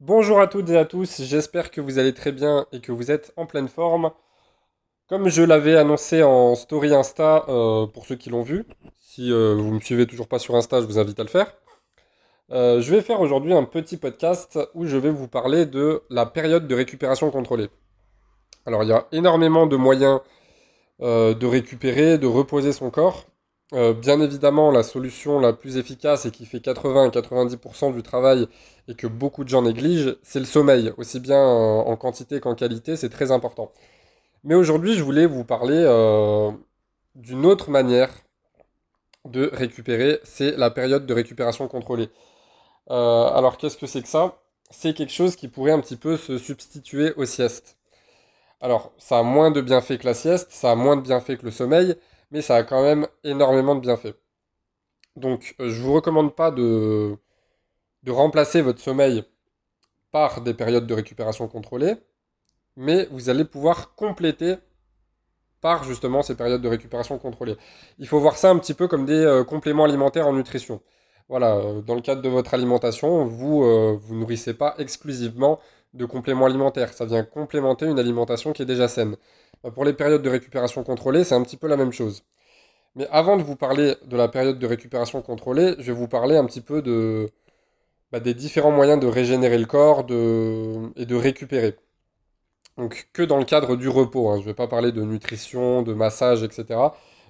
Bonjour à toutes et à tous, j'espère que vous allez très bien et que vous êtes en pleine forme. Comme je l'avais annoncé en story Insta, euh, pour ceux qui l'ont vu, si euh, vous ne me suivez toujours pas sur Insta, je vous invite à le faire. Euh, je vais faire aujourd'hui un petit podcast où je vais vous parler de la période de récupération contrôlée. Alors il y a énormément de moyens de récupérer, de reposer son corps. Euh, bien évidemment, la solution la plus efficace et qui fait 80 à 90% du travail et que beaucoup de gens négligent, c'est le sommeil, aussi bien en, quantité qu'en qualité, c'est très important. Mais aujourd'hui, je voulais vous parler euh, d'une autre manière de récupérer, c'est la période de récupération contrôlée. Euh, alors qu'est-ce que c'est que ça? C'est quelque chose qui pourrait un petit peu se substituer aux siestes. Alors, ça a moins de bienfaits que la sieste, ça a moins de bienfaits que le sommeil, mais ça a quand même énormément de bienfaits. Donc, euh, je vous recommande pas de, remplacer votre sommeil par des périodes de récupération contrôlée, mais vous allez pouvoir compléter par justement ces périodes de récupération contrôlée. Il faut voir ça un petit peu comme des euh, compléments alimentaires en nutrition. Voilà, euh, dans le cadre de votre alimentation, vous ne vous nourrissez pas exclusivement de compléments alimentaires. Ça vient complémenter une alimentation qui est déjà saine. Euh, pour les périodes de récupération contrôlée, c'est un petit peu la même chose. Mais avant de vous parler de la période de récupération contrôlée, je vais vous parler un petit peu bah, des différents moyens de régénérer le corps et de récupérer. Donc que dans le cadre du repos. Hein. Je ne vais pas parler de nutrition, de massage, etc.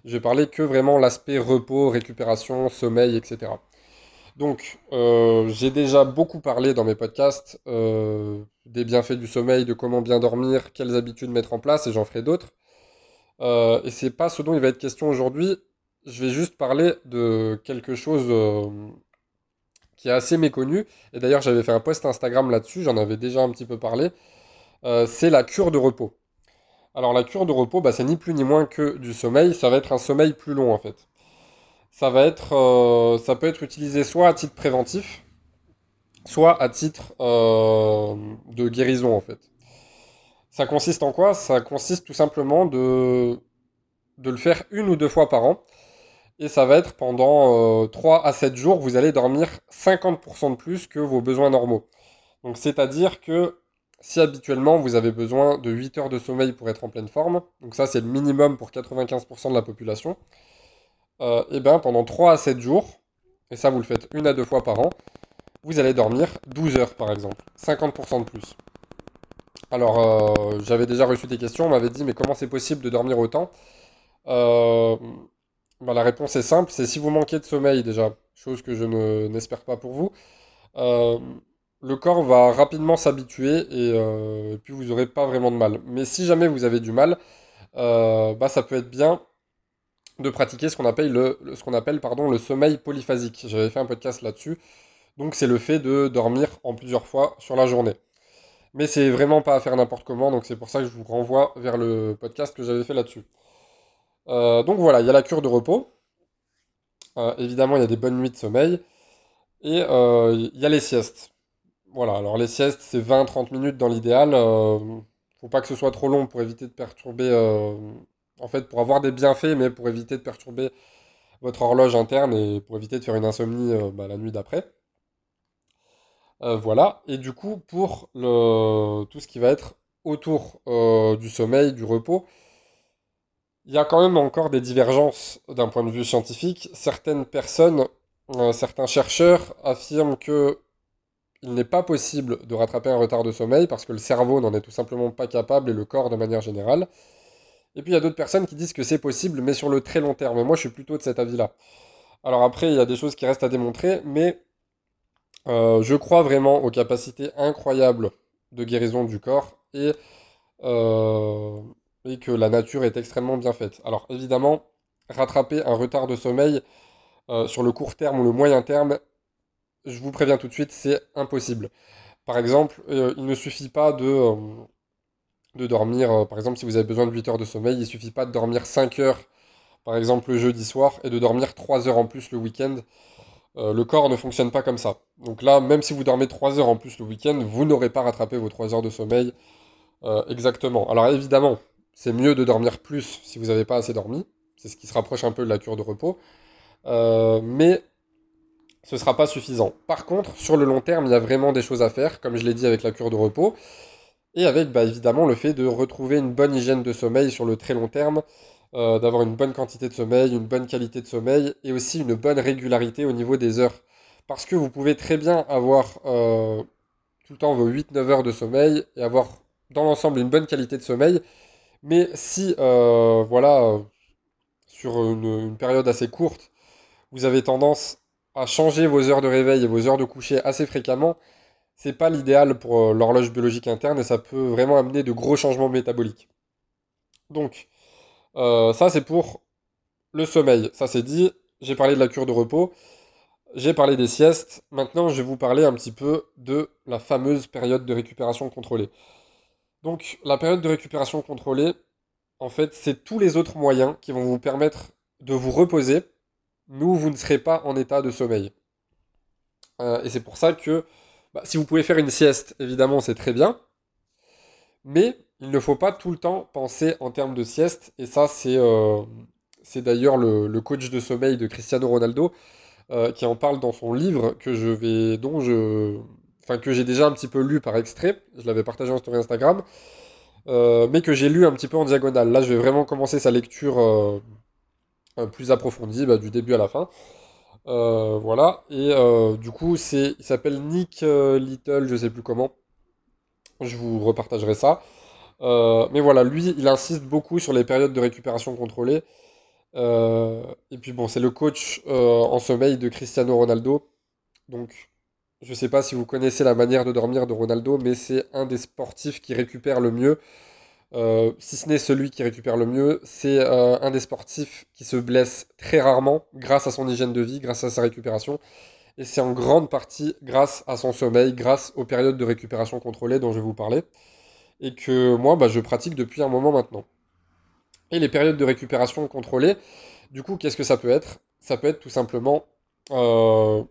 Je vais parler que vraiment l'aspect repos, récupération, sommeil, etc. Donc, euh, j'ai déjà beaucoup parlé dans mes podcasts euh, des bienfaits du sommeil, de comment bien dormir, quelles habitudes mettre en place, et j'en ferai d'autres. Euh, et c'est pas ce dont il va être question aujourd'hui. Je vais juste parler de quelque chose qui est assez méconnu. Et d'ailleurs, j'avais fait un post Instagram là-dessus, j'en avais déjà un petit peu parlé. c'est la cure de repos. Alors, la cure de repos, bah, c'est ni plus ni moins que du sommeil. Ça va être un sommeil plus long en fait ça va être, euh, ça peut être utilisé soit à titre préventif, soit à titre euh, de guérison en fait. Ça consiste en quoi? Ça consiste tout simplement de, de le faire une ou deux fois par an. Et ça va être pendant 3 euh, à 7 jours, vous allez dormir 50% de plus que vos besoins normaux. Donc c'est-à-dire que si habituellement vous avez besoin de 8 heures de sommeil pour être en pleine forme, donc ça c'est le minimum pour 95% de la population, euh, eh bien pendant 3 à 7 jours, et ça vous le faites une à deux fois par an, vous allez dormir 12 heures par exemple, 50% de plus. Alors euh, j'avais déjà reçu des questions, on m'avait dit mais comment c'est possible de dormir autant? Euh, bah, La réponse est simple, c'est si vous manquez de sommeil déjà, chose que je n'espère pas pour vous, le corps va rapidement s'habituer et, puis vous n'aurez pas vraiment de mal. Mais si jamais vous avez du mal, bah, ça peut être bien de pratiquer ce qu'on appelle, le, pardon, le sommeil polyphasique. J'avais fait un podcast là-dessus. Donc c'est le fait de dormir en plusieurs fois sur la journée. Mais c'est vraiment pas à faire n'importe comment, donc c'est pour ça que je vous renvoie vers le podcast que j'avais fait là-dessus. Euh, donc voilà, il y a la cure de repos. Euh, évidemment, il y a des bonnes nuits de sommeil. Et euh, il y a les siestes. Voilà, alors les siestes, c'est 20-30 minutes dans l'idéal. faut pas que ce soit trop long pour éviter de perturber en fait, pour avoir des bienfaits, mais pour éviter de perturber votre horloge interne et pour éviter de faire une insomnie euh, bah, la nuit d'après. Euh, voilà. Et du coup, pour tout ce qui va être autour euh, du sommeil, du repos, il y a quand même encore des divergences d'un point de vue scientifique. Certaines personnes, certains chercheurs affirment que il n'est pas possible de rattraper un retard de sommeil parce que le cerveau n'en est tout simplement pas capable et le corps de manière générale. Et puis il y a d'autres personnes qui disent que c'est possible, mais sur le très long terme. Moi, je suis plutôt de cet avis-là. Alors après, il y a des choses qui restent à démontrer, mais euh, je crois vraiment aux capacités incroyables de guérison du corps et, euh, et que la nature est extrêmement bien faite. Alors évidemment, rattraper un retard de sommeil euh, sur le court terme ou le moyen terme, je vous préviens tout de suite, c'est impossible. Par exemple, il ne suffit pas de de dormir, euh, par exemple, si vous avez besoin de 8 heures de sommeil, il suffit pas de dormir 5 heures, par exemple, le jeudi soir, et de dormir 3 heures en plus le week-end. Euh, le corps ne fonctionne pas comme ça. Donc là, même si vous dormez 3 heures en plus le week-end, vous n'aurez pas rattrapé vos 3 heures de sommeil euh, exactement. Alors évidemment, c'est mieux de dormir plus si vous n'avez pas assez dormi. C'est ce qui se rapproche un peu de la cure de repos. mais ce ne sera pas suffisant. Par contre, sur le long terme, il y a vraiment des choses à faire, comme je l'ai dit avec la cure de repos, et avec bah, évidemment le fait de retrouver une bonne hygiène de sommeil sur le très long terme, euh, d'avoir une bonne quantité de sommeil, une bonne qualité de sommeil, et aussi une bonne régularité au niveau des heures. Parce que vous pouvez très bien avoir euh, tout le temps vos 8-9 heures de sommeil et avoir dans l'ensemble une bonne qualité de sommeil, mais si, euh, voilà, sur une période assez courte, vous avez tendance à changer vos heures de réveil et vos heures de coucher assez fréquemment, c'est pas l'idéal pour euh, l'horloge biologique interne et ça peut vraiment amener de gros changements métaboliques. Donc, euh, ça c'est pour le sommeil. Ça c'est dit. J'ai parlé de la cure de repos. J'ai parlé des siestes. Maintenant, je vais vous parler un petit peu de la fameuse période de récupération contrôlée. Donc, la période de récupération contrôlée, en fait, c'est tous les autres moyens qui vont vous permettre de vous reposer nous, vous ne serez pas en état de sommeil. Euh, et c'est pour ça que bah, si vous pouvez faire une sieste, évidemment, c'est très bien. Mais il ne faut pas tout le temps penser en termes de sieste. Et ça, c'est euh, d'ailleurs le, coach de sommeil de Cristiano Ronaldo euh, qui en parle dans son livre que je vais, dont je, enfin que j'ai déjà un petit peu lu par extrait. Je l'avais partagé en story Instagram, mais que j'ai lu un petit peu en diagonale. Là, je vais vraiment commencer sa lecture plus approfondi, bah, du début à la fin. Euh, voilà, et euh, du coup, c'est, il s'appelle Nick euh, Little, je sais plus comment. Je vous repartagerai ça. mais voilà, lui, il insiste beaucoup sur les périodes de récupération contrôlée. et puis bon, c'est le coach en sommeil de Cristiano Ronaldo. Donc, je sais pas si vous connaissez la manière de dormir de Ronaldo, mais c'est un des sportifs qui récupère le mieux. Euh, si ce n'est celui qui récupère le mieux, c'est euh, un des sportifs qui se blesse très rarement grâce à son hygiène de vie, grâce à sa récupération. Et c'est en grande partie grâce à son sommeil, grâce aux périodes de récupération contrôlées dont je vais vous parler. Et que moi, bah, je pratique depuis un moment maintenant. Et les périodes de récupération contrôlées, du coup, qu'est-ce que ça peut être? Ça peut être tout simplement euh,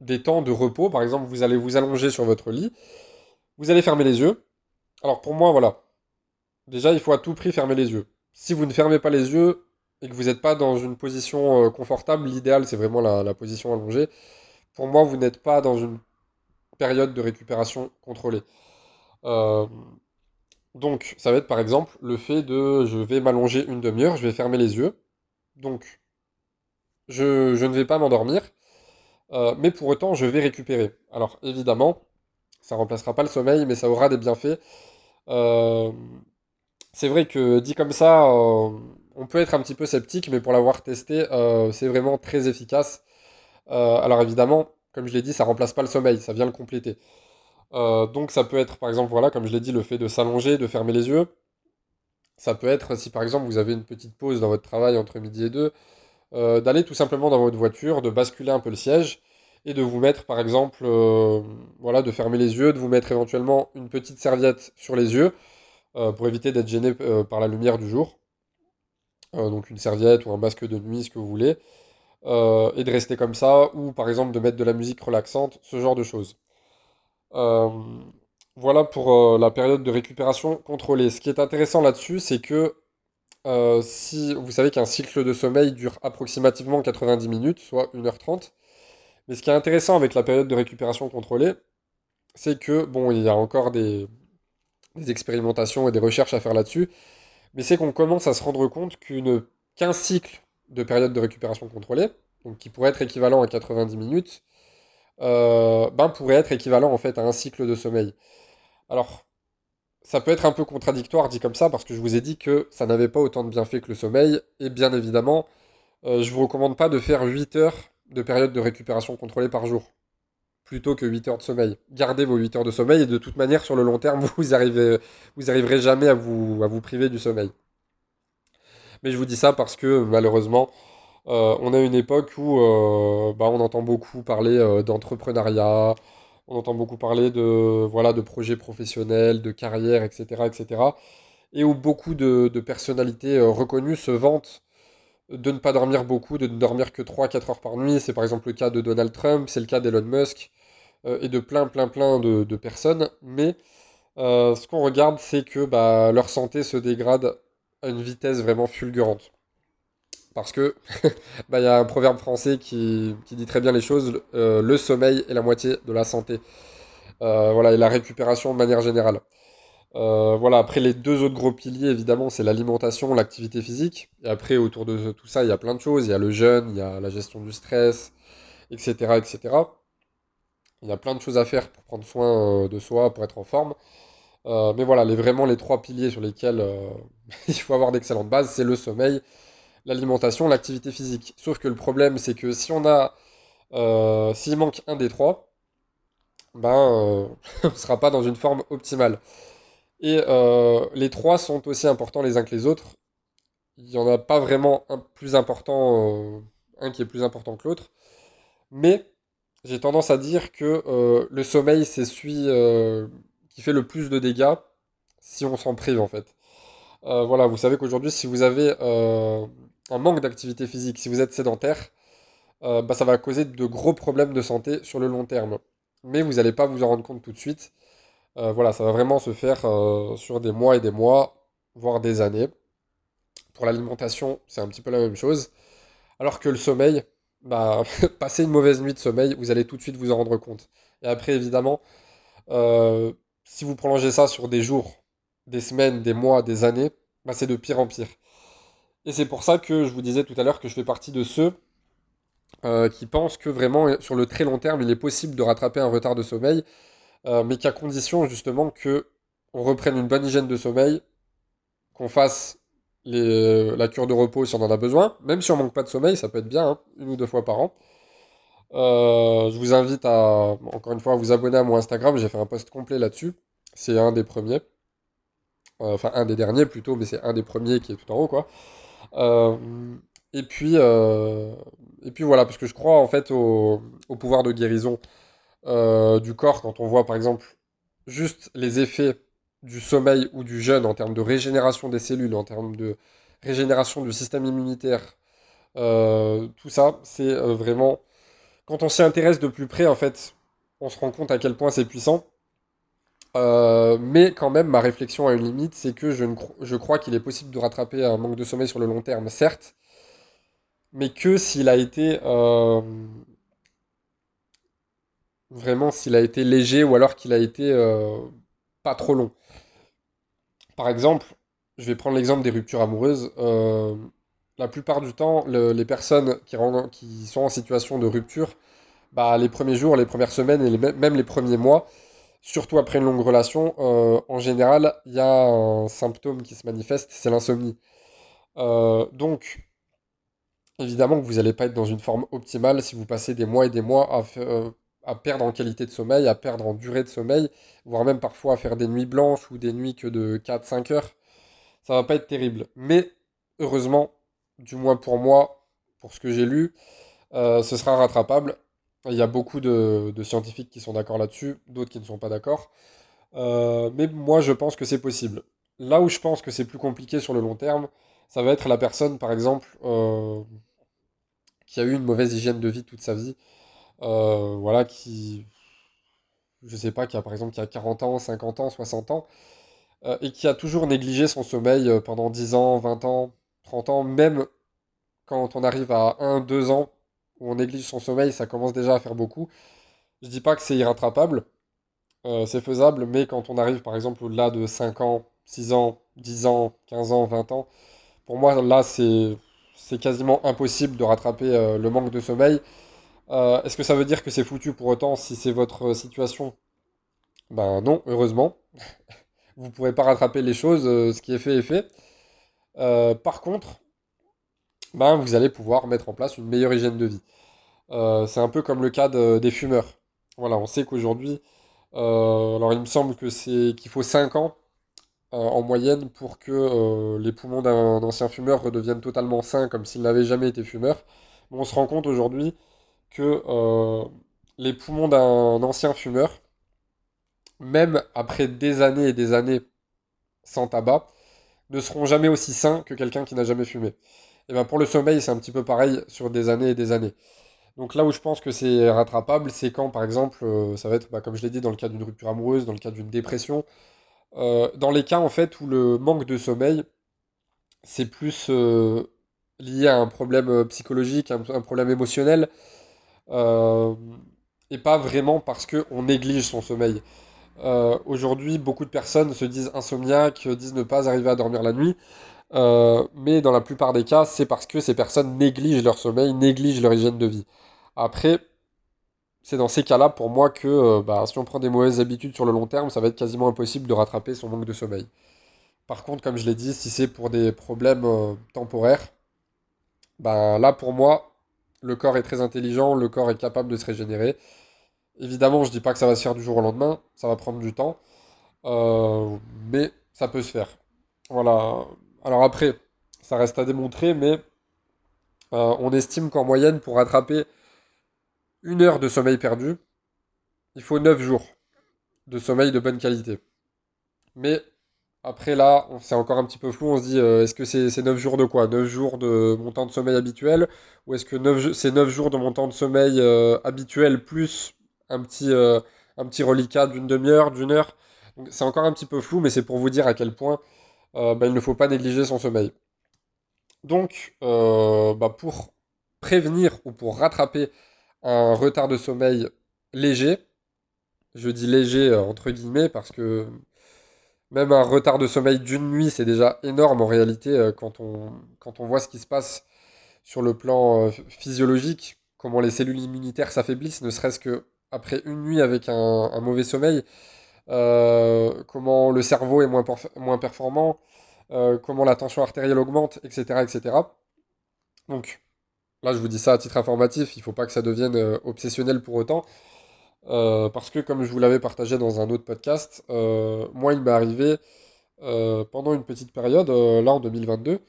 des temps de repos. Par exemple, vous allez vous allonger sur votre lit, vous allez fermer les yeux. Alors pour moi, voilà, Déjà, il faut à tout prix fermer les yeux. Si vous ne fermez pas les yeux et que vous n'êtes pas dans une position euh, confortable, l'idéal c'est vraiment la, position allongée. Pour moi, vous n'êtes pas dans une période de récupération contrôlée. Euh, donc, ça va être par exemple le fait de je vais m'allonger une demi-heure, je vais fermer les yeux. Donc, je, ne vais pas m'endormir, euh, mais pour autant, je vais récupérer. Alors, évidemment, ça ne remplacera pas le sommeil, mais ça aura des bienfaits c'est vrai que dit comme ça, euh, on peut être un petit peu sceptique, mais pour l'avoir testé, euh, c'est vraiment très efficace. Euh, alors évidemment, comme je l'ai dit, ça remplace pas le sommeil, ça vient le compléter. donc ça peut être, par exemple, voilà, comme je l'ai dit, le fait de s'allonger, de fermer les yeux. Ça peut être, si par exemple vous avez une petite pause dans votre travail entre midi et deux, d'aller tout simplement dans votre voiture, de basculer un peu le siège et de vous mettre, par exemple, voilà, de fermer les yeux, de vous mettre éventuellement une petite serviette sur les yeux pour éviter d'être gêné euh, par la lumière du jour. Euh, donc une serviette ou un masque de nuit, ce que vous voulez. et de rester comme ça, ou par exemple de mettre de la musique relaxante, ce genre de choses. voilà pour la période de récupération contrôlée. Ce qui est intéressant là-dessus, c'est que si vous savez qu'un cycle de sommeil dure approximativement 90 minutes, soit 1h30, mais ce qui est intéressant avec la période de récupération contrôlée, c'est que, bon, il y a encore des, des expérimentations et des recherches à faire là-dessus, mais c'est qu'on commence à se rendre compte qu'un cycle de période de récupération contrôlée, donc qui pourrait être équivalent à 90 minutes, euh, ben pourrait être équivalent en fait à un cycle de sommeil. Alors, ça peut être un peu contradictoire dit comme ça, parce que je vous ai dit que ça n'avait pas autant de bienfaits que le sommeil, et bien évidemment, euh, je vous recommande pas de faire 8 heures de période de récupération contrôlée par jour plutôt que 8 heures de sommeil. Gardez vos 8 heures de sommeil et de toute manière, sur le long terme, vous arrivez, vous arriverez jamais à vous, à vous priver du sommeil. Mais je vous dis ça parce que malheureusement, euh, on a une époque où euh, bah, on entend beaucoup parler euh, d'entrepreneuriat, on entend beaucoup parler de, voilà, de projets professionnels, de carrière, etc., etc. Et où beaucoup de, de personnalités reconnues se vantent de ne pas dormir beaucoup, de ne dormir que 3-4 heures par nuit. C'est par exemple le cas de Donald Trump, c'est le cas d'Elon Musk. Euh, et de plein, plein, plein de, personnes. Mais euh, ce qu'on regarde, c'est que bah, leur santé se dégrade à une vitesse vraiment fulgurante. Parce que bah, il y a un proverbe français qui, qui dit très bien les choses, euh, le sommeil est la moitié de la santé. Euh, voilà, et la récupération de manière générale. Euh, voilà, après les deux autres gros piliers, évidemment, c'est l'alimentation, l'activité physique. Et après, autour de tout ça, il y a plein de choses. Il y a le jeûne, il y a la gestion du stress, etc., etc. Il y a plein de choses à faire pour prendre soin de soi, pour être en forme. mais voilà, les, vraiment les trois piliers sur lesquels il faut avoir d'excellentes bases, c'est le sommeil, l'alimentation, l'activité physique. Sauf que le problème, c'est que si on a, euh, s'il manque un des trois, ben, euh, on ne sera pas dans une forme optimale. Et euh, les trois sont aussi importants les uns que les autres. Il n'y en a pas vraiment un plus important, un qui est plus important que l'autre. Mais j'ai tendance à dire que le sommeil, c'est celui qui fait le plus de dégâts si on s'en prive en fait. voilà, vous savez qu'aujourd'hui, si vous avez un manque d'activité physique, si vous êtes sédentaire, euh, bah, ça va causer de gros problèmes de santé sur le long terme. Mais vous n'allez pas vous en rendre compte tout de suite. Euh, voilà, ça va vraiment se faire euh, sur des mois et des mois, voire des années. Pour l'alimentation, c'est un petit peu la même chose. Alors que le sommeil, bah, passer une mauvaise nuit de sommeil, vous allez tout de suite vous en rendre compte. Et après, évidemment, si vous prolongez ça sur des jours, des semaines, des mois, des années, bah, c'est de pire en pire. Et c'est pour ça que je vous disais tout à l'heure que je fais partie de ceux euh, qui pensent que vraiment, sur le très long terme, il est possible de rattraper un retard de sommeil, euh, mais qu'à condition justement que on reprenne une bonne hygiène de sommeil, qu'on fasse la cure de repos si on en a besoin, même si on manque pas de sommeil, ça peut être bien, hein, une ou deux fois par an. Euh, je vous invite à, encore une fois, à vous abonner à mon Instagram, j'ai fait un post complet là-dessus, c'est un des premiers, enfin un des derniers plutôt, mais c'est un des premiers qui est tout en haut, quoi. Euh, et puis, euh, voilà, parce que je crois en fait au, pouvoir de guérison euh, du corps quand on voit par exemple juste les effets du sommeil ou du jeûne en termes de régénération des cellules, en termes de régénération du système immunitaire, tout ça, c'est vraiment... Quand on s'y intéresse de plus près, en fait, on se rend compte à quel point c'est puissant. Euh, mais quand même, ma réflexion a une limite, c'est que je, je crois qu'il est possible de rattraper un manque de sommeil sur le long terme, certes, mais que s'il a été euh, vraiment s'il a été léger ou alors qu'il a été euh, trop long. Par exemple, je vais prendre l'exemple des ruptures amoureuses. la plupart du temps, les personnes qui, qui, sont en situation de rupture, bah, les premiers jours, les premières semaines et même les premiers mois, surtout après une longue relation, euh, en général, il y a un symptôme qui se manifeste, c'est l'insomnie. Euh, donc, évidemment que vous n'allez pas être dans une forme optimale si vous passez des mois et des mois à, euh, à, perdre en qualité de sommeil, à perdre en durée de sommeil, voire même parfois à faire des nuits blanches ou des nuits que de 4-5 heures. Ça va pas être terrible. Mais heureusement, du moins pour moi, pour ce que j'ai lu, ce sera rattrapable il y a beaucoup de, scientifiques qui sont d'accord là-dessus, d'autres qui ne sont pas d'accord. Euh, mais moi, je pense que c'est possible. Là où je pense que c'est plus compliqué sur le long terme, ça va être la personne, par exemple, euh, qui a eu une mauvaise hygiène de vie toute sa vie. Euh, voilà, qui, je sais pas, qui a par exemple qui a 40 ans, 50 ans, 60 ans, et qui a toujours négligé son sommeil pendant 10 ans, 20 ans, 30 ans, même quand on arrive à 1, 2 ans, où on néglige son sommeil, ça commence déjà à faire beaucoup. Je dis pas que c'est irrattrapable, euh, c'est faisable, mais quand on arrive par exemple au-delà de 5 ans, 6 ans, 10 ans, 15 ans, 20 ans, pour moi là c'est quasiment impossible de rattraper euh, le manque de sommeil. Euh, est-ce que ça veut dire que c'est foutu pour autant si c'est votre situation? Ben non, heureusement. Vous ne pourrez pas rattraper les choses, ce qui est fait est fait. par contre, ben, vous allez pouvoir mettre en place une meilleure hygiène de vie. Euh, c'est un peu comme le cas des fumeurs. Voilà, on sait qu'aujourd'hui, euh, alors il me semble que c'est qu'il faut 5 ans euh, en moyenne pour que les poumons d'un ancien fumeur redeviennent totalement sains comme s'il n'avait jamais été fumeur. on se rend compte aujourd'hui que les poumons d'un ancien fumeur, même après des années et des années sans tabac, ne seront jamais aussi sains que quelqu'un qui n'a jamais fumé. Et ben pour le sommeil, c'est un petit peu pareil sur des années et des années. Donc là où je pense que c'est rattrapable, c'est quand, par exemple, euh, ça va être, bah, comme je l'ai dit, dans le cas d'une rupture amoureuse, dans le cas d'une dépression, euh, dans les cas en fait où le manque de sommeil, c'est plus euh, lié à un problème euh, psychologique, un problème émotionnel, euh, et pas vraiment parce qu'on néglige son sommeil. Euh, aujourd'hui, beaucoup de personnes se disent insomniaques, disent ne pas arriver à dormir la nuit, euh, mais dans la plupart des cas, c'est parce que ces personnes négligent leur sommeil, négligent leur hygiène de vie. Après, c'est dans ces cas-là, pour moi, que bah, si on prend des mauvaises habitudes sur le long terme, ça va être quasiment impossible de rattraper son manque de sommeil. Par contre, comme je l'ai dit, si c'est pour des problèmes temporaires, bah, là, pour moi, le corps est très intelligent, le corps est capable de se régénérer. Évidemment, je dis pas que ça va se faire du jour au lendemain, ça va prendre du temps, euh, mais ça peut se faire. Voilà. Alors après, ça reste à démontrer, mais euh, on estime qu'en moyenne, pour rattraper une heure de sommeil perdu, il faut 9 jours de sommeil de bonne qualité. Mais après là, c'est encore un petit peu flou, on se dit, euh, est-ce que c'est c'est 9 jours de quoi? 9 jours de mon temps de sommeil habituel? Ou est-ce que 9 ju- c'est 9 jours de mon temps de sommeil euh, habituel plus un petit, euh, un petit reliquat d'une demi-heure, d'une heure? C'est encore un petit peu flou, mais c'est pour vous dire à quel point bah, il ne faut pas négliger son sommeil. Donc, bah, pour prévenir ou pour rattraper un retard de sommeil léger, je dis léger entre guillemets parce que même un retard de sommeil d'une nuit, c'est déjà énorme en réalité euh, quand on, voit ce qui se passe sur le plan euh, physiologique, comment les cellules immunitaires s'affaiblissent, ne serait-ce que après une nuit avec un, mauvais sommeil, euh, comment le cerveau est moins, perf- moins performant, comment la tension artérielle augmente, etc., etc. Donc là, je vous dis ça à titre informatif, il ne faut pas que ça devienne obsessionnel pour autant. Euh, parce que comme je vous l'avais partagé dans un autre podcast, euh, moi il m'est arrivé euh, pendant une petite période, là en 2022,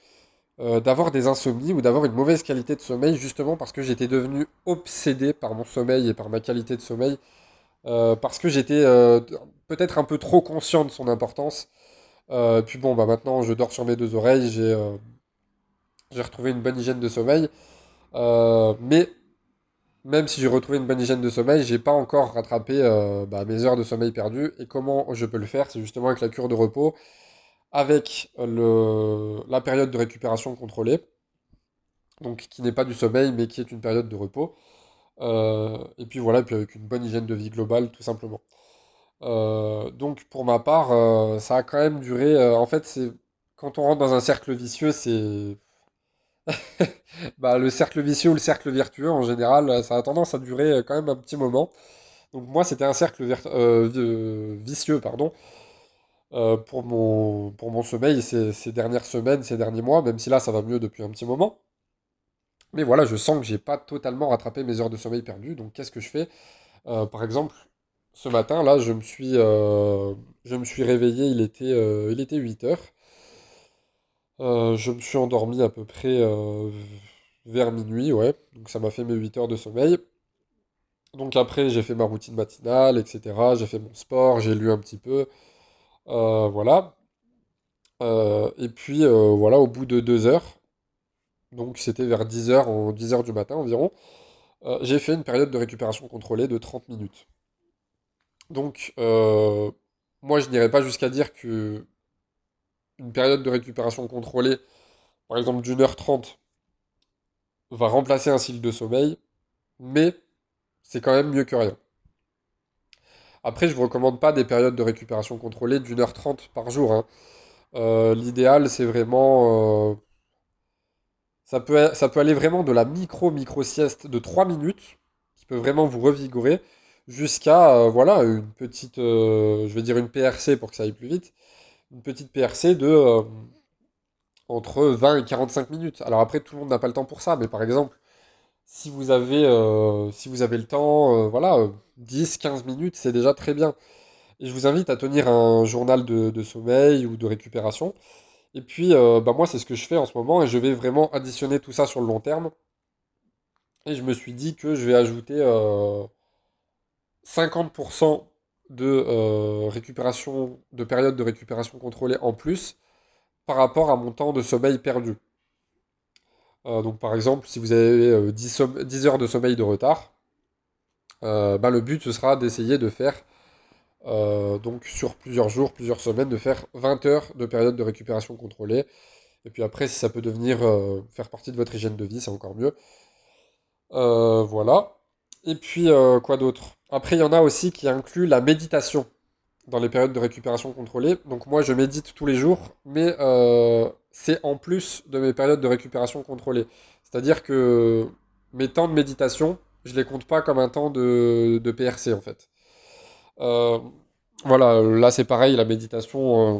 euh, d'avoir des insomnies ou d'avoir une mauvaise qualité de sommeil justement parce que j'étais devenu obsédé par mon sommeil et par ma qualité de sommeil, parce que j'étais peut-être un peu trop conscient de son importance. Puis bon, bah maintenant je dors sur mes deux oreilles, j'ai retrouvé une bonne hygiène de sommeil, mais même si j'ai retrouvé une bonne hygiène de sommeil, j'ai pas encore rattrapé euh, bah, mes heures de sommeil perdues. Et comment je peux le faire? C'est justement avec la cure de repos, avec la période de récupération contrôlée, donc qui n'est pas du sommeil, mais qui est une période de repos. Euh, et puis voilà, puis avec une bonne hygiène de vie globale, tout simplement. Euh, donc pour ma part, ça a quand même duré. en fait, c'est quand on rentre dans un cercle vicieux, c'est bah, le cercle vicieux ou le cercle vertueux en général, euh, ça a tendance à durer euh, quand même un petit moment. Donc moi, c'était un cercle euh, vi- vicieux, pardon, pour mon, sommeil ces, dernières semaines, ces derniers mois, même si là, ça va mieux depuis un petit moment. Mais voilà, je sens que j'ai pas totalement rattrapé mes heures de sommeil perdues. Donc qu'est-ce que je fais? Par exemple, ce matin, là, je me suis, réveillé, il était, il était 8 heures. Euh, je me suis endormi à peu près euh, vers minuit, ouais. Donc ça m'a fait mes 8 heures de sommeil. Donc après, j'ai fait ma routine matinale, etc. J'ai fait mon sport, j'ai lu un petit peu. euh, voilà. Et puis voilà, au bout de deux heures, donc c'était vers 10 heures, en 10 heures du matin environ, j'ai fait une période de récupération contrôlée de 30 minutes. Donc moi, je n'irai pas jusqu'à dire que une période de récupération contrôlée, par exemple d'une heure trente, va remplacer un cycle de sommeil, mais c'est quand même mieux que rien. Après, je ne vous recommande pas des périodes de récupération contrôlée d'une heure trente par jour. hein. Euh, l'idéal, c'est vraiment... euh, ça peut, aller vraiment de la micro-micro-sieste de 3 minutes, qui peut vraiment vous revigorer, jusqu'à, euh, voilà, une petite, je vais dire une PRC pour que ça aille plus vite, une petite PRC de euh, entre 20 et 45 minutes. Alors après, tout le monde n'a pas le temps pour ça, mais par exemple, Si vous avez, euh, si vous avez le temps, euh, voilà, euh, 10-15 minutes, c'est déjà très bien. Et je vous invite à tenir un journal de, sommeil ou de récupération. Et puis, bah moi, c'est ce que je fais en ce moment et je vais vraiment additionner tout ça sur le long terme. Et je me suis dit que je vais ajouter euh, 50% de euh, récupération, de période de récupération contrôlée en plus par rapport à mon temps de sommeil perdu. Euh, donc, par exemple, si vous avez euh, 10, somm- 10 heures de sommeil de retard, Euh, bah, le but, ce sera d'essayer de faire, euh, donc sur plusieurs jours, plusieurs semaines, de faire 20 heures de période de récupération contrôlée. Et puis après, si ça peut devenir euh, faire partie de votre hygiène de vie, c'est encore mieux. Euh, voilà. Et puis, euh, quoi d'autre? Après, il y en a aussi qui incluent la méditation dans les périodes de récupération contrôlée. Donc moi, je médite tous les jours, mais c'est en plus de mes périodes de récupération contrôlée. C'est-à-dire que mes temps de méditation, je les compte pas comme un temps de, PRC en fait. Euh, voilà, là c'est pareil, la méditation, euh,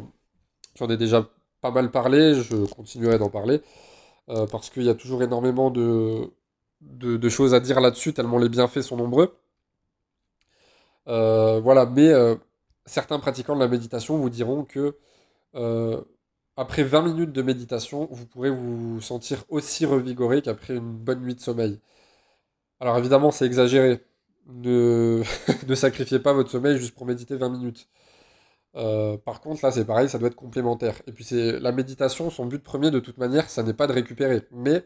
j'en ai déjà pas mal parlé, je continuerai d'en parler, euh, parce qu'il y a toujours énormément de, de, choses à dire là-dessus, tellement les bienfaits sont nombreux. Euh, voilà, mais euh, certains pratiquants de la méditation vous diront que euh, après 20 minutes de méditation, vous pourrez vous sentir aussi revigoré qu'après une bonne nuit de sommeil. Alors évidemment, c'est exagéré. Ne... ne sacrifiez pas votre sommeil juste pour méditer 20 minutes. Par contre, là, c'est pareil, ça doit être complémentaire. Et puis, c'est la méditation, son but premier, de toute manière, ça n'est pas de récupérer, mais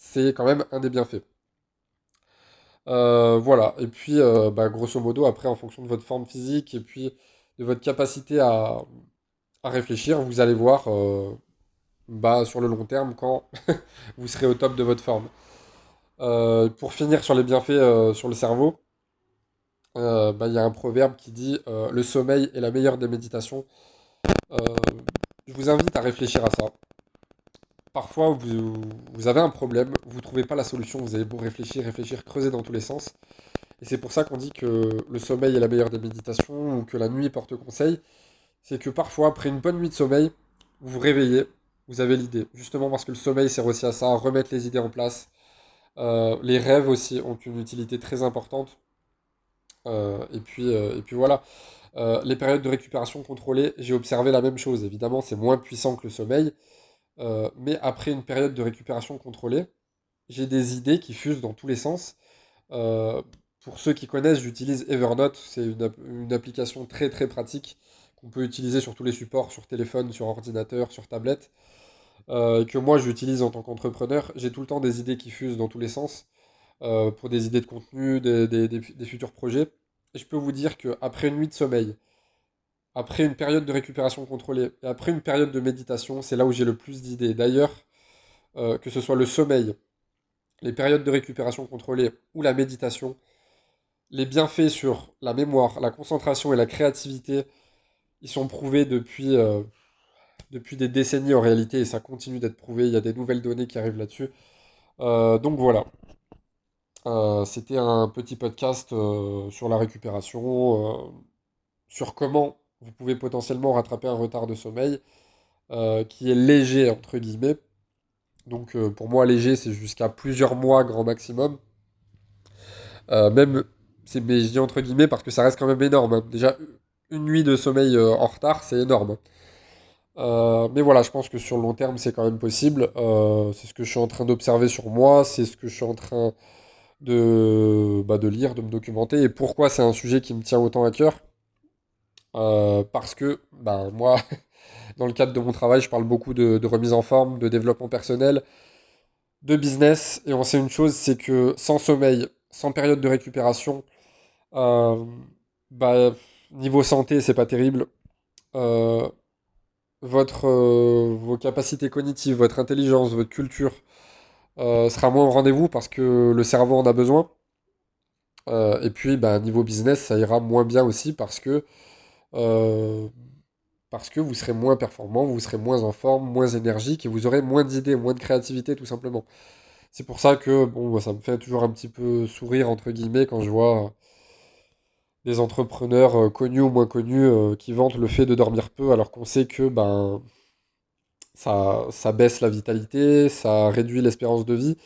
c'est quand même un des bienfaits. Euh, voilà. Et puis, euh, bah, grosso modo, après, en fonction de votre forme physique et puis de votre capacité à, réfléchir, vous allez voir euh, bah, sur le long terme quand vous serez au top de votre forme. Pour finir sur les bienfaits sur le cerveau, bah, il y a un proverbe qui dit le sommeil est la meilleure des méditations. Je vous invite à réfléchir à ça. Parfois, vous, avez un problème, vous ne trouvez pas la solution, vous avez beau réfléchir, réfléchir, creuser dans tous les sens. Et c'est pour ça qu'on dit que le sommeil est la meilleure des méditations ou que la nuit porte conseil. C'est que parfois, après une bonne nuit de sommeil, vous vous réveillez, vous avez l'idée. Justement parce que le sommeil sert aussi à ça, à remettre les idées en place. Euh, les rêves aussi ont une utilité très importante. Euh, et puis, euh, et puis voilà. Les périodes de récupération contrôlée, j'ai observé la même chose. Évidemment, c'est moins puissant que le sommeil. Euh, mais après une période de récupération contrôlée, j'ai des idées qui fusent dans tous les sens. Euh, pour ceux qui connaissent, j'utilise Evernote. C'est une, app- une application très très pratique qu'on peut utiliser sur tous les supports, sur téléphone, sur ordinateur, sur tablette, euh, que moi j'utilise en tant qu'entrepreneur. J'ai tout le temps des idées qui fusent dans tous les sens, pour des idées de contenu, des- des futurs projets. Et je peux vous dire qu'après une nuit de sommeil, après une période de récupération contrôlée, et après une période de méditation, c'est là où j'ai le plus d'idées. D'ailleurs, euh, que ce soit le sommeil, les périodes de récupération contrôlée ou la méditation, les bienfaits sur la mémoire, la concentration et la créativité, ils sont prouvés depuis, euh, depuis des décennies en réalité, et ça continue d'être prouvé. Il y a des nouvelles données qui arrivent là-dessus. Euh, donc voilà. C'était un petit podcast sur la récupération, sur comment vous pouvez potentiellement rattraper un retard de sommeil euh, qui est léger, entre guillemets. Donc euh, pour moi, léger, c'est jusqu'à plusieurs mois grand maximum. Euh, même, c'est, mais je dis entre guillemets parce que ça reste quand même énorme. hein. Déjà, une nuit de sommeil en retard, c'est énorme. Mais voilà, je pense que sur le long terme, c'est quand même possible. C'est ce que je suis en train d'observer sur moi, c'est ce que je suis en train de, bah, de lire, de me documenter. Et pourquoi c'est un sujet qui me tient autant à cœur? Euh, parce que bah, moi, dans le cadre de mon travail, je parle beaucoup de, remise en forme, de développement personnel, de business. Et on sait une chose, c'est que sans sommeil, sans période de récupération, euh, bah, niveau santé, c'est pas terrible. Euh, votre, euh, vos capacités cognitives, votre intelligence, votre culture sera moins au rendez-vous parce que le cerveau en a besoin. Et puis, bah, niveau business, ça ira moins bien aussi parce que, euh, parce que vous serez moins performant, vous serez moins en forme, moins énergique et vous aurez moins d'idées, moins de créativité tout simplement. C'est pour ça que bon, ça me fait toujours un petit peu sourire entre guillemets quand je vois des entrepreneurs euh, connus ou moins connus euh, qui vantent le fait de dormir peu alors qu'on sait que ben ça, ça baisse la vitalité, ça réduit l'espérance de vie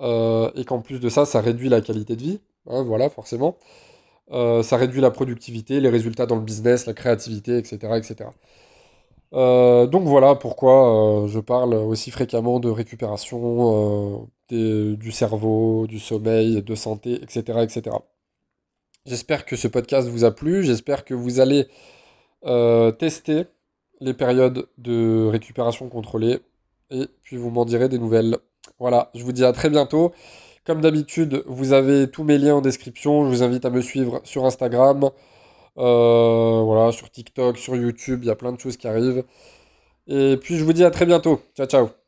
euh, et qu'en plus de ça, ça réduit la qualité de vie. hein, voilà, forcément. Euh, ça réduit la productivité, les résultats dans le business, la créativité, etc., etc. Euh, donc voilà pourquoi euh, je parle aussi fréquemment de récupération du cerveau, du sommeil, de santé, etc., etc. J'espère que ce podcast vous a plu, j'espère que vous allez tester les périodes de récupération contrôlée et puis vous m'en direz des nouvelles. Voilà, je vous dis à très bientôt. Comme d'habitude, vous avez tous mes liens en description. Je vous invite à me suivre sur Instagram, euh, sur TikTok, sur YouTube. Il y a plein de choses qui arrivent. Et puis je vous dis à très bientôt. Ciao ciao.